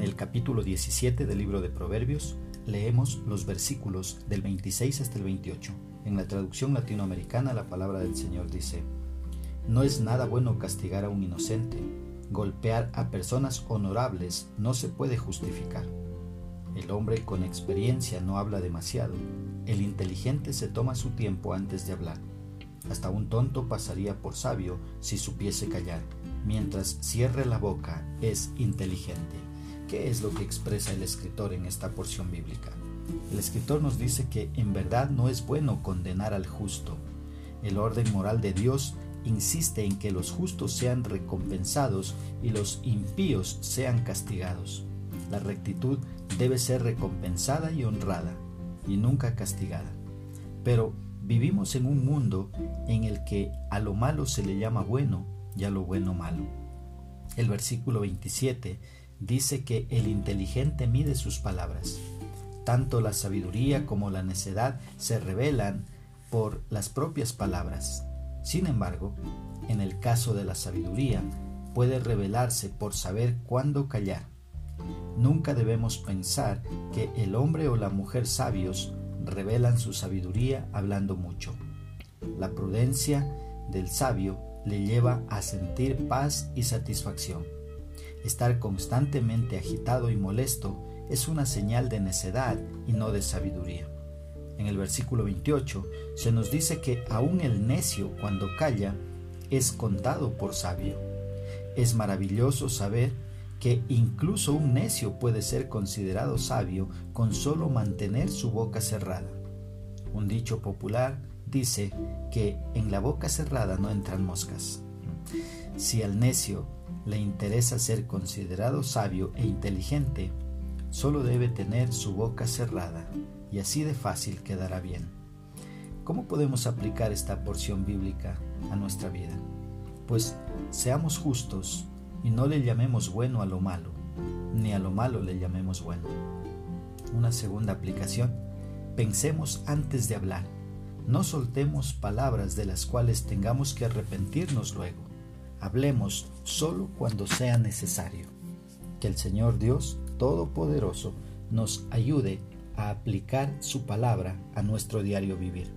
el capítulo 17 del libro de Proverbios leemos los versículos del 26 hasta el 28. En la traducción latinoamericana la palabra del Señor dice, No es nada bueno castigar a un inocente, golpear a personas honorables no se puede justificar. El hombre con experiencia no habla demasiado, el inteligente se toma su tiempo antes de hablar. Hasta un tonto pasaría por sabio si supiese callar, mientras cierre la boca es inteligente. ¿Qué es lo que expresa el escritor en esta porción bíblica? El escritor nos dice que en verdad no es bueno condenar al justo. El orden moral de Dios insiste en que los justos sean recompensados y los impíos sean castigados. La rectitud debe ser recompensada y honrada, y nunca castigada. Pero vivimos en un mundo en el que a lo malo se le llama bueno y a lo bueno malo. El versículo 27 dice que el inteligente mide sus palabras. Tanto la sabiduría como la necedad se revelan por las propias palabras. Sin embargo, en el caso de la sabiduría, puede revelarse por saber cuándo callar. Nunca debemos pensar que el hombre o la mujer sabios revelan su sabiduría hablando mucho. La prudencia del sabio le lleva a sentir paz y satisfacción. Estar constantemente agitado y molesto es una señal de necedad y no de sabiduría. En el versículo 28 se nos dice que aún el necio cuando calla es contado por sabio. Es maravilloso saber que incluso un necio puede ser considerado sabio con solo mantener su boca cerrada. Un dicho popular dice que en la boca cerrada no entran moscas. Si al necio le interesa ser considerado sabio e inteligente, solo debe tener su boca cerrada y así de fácil quedará bien. ¿Cómo podemos aplicar esta porción bíblica a nuestra vida? Pues seamos justos y no le llamemos bueno a lo malo, ni a lo malo le llamemos bueno. Una segunda aplicación, pensemos antes de hablar. No soltemos palabras de las cuales tengamos que arrepentirnos luego. Hablemos solo cuando sea necesario. Que el Señor Dios Todopoderoso nos ayude a aplicar su palabra a nuestro diario vivir.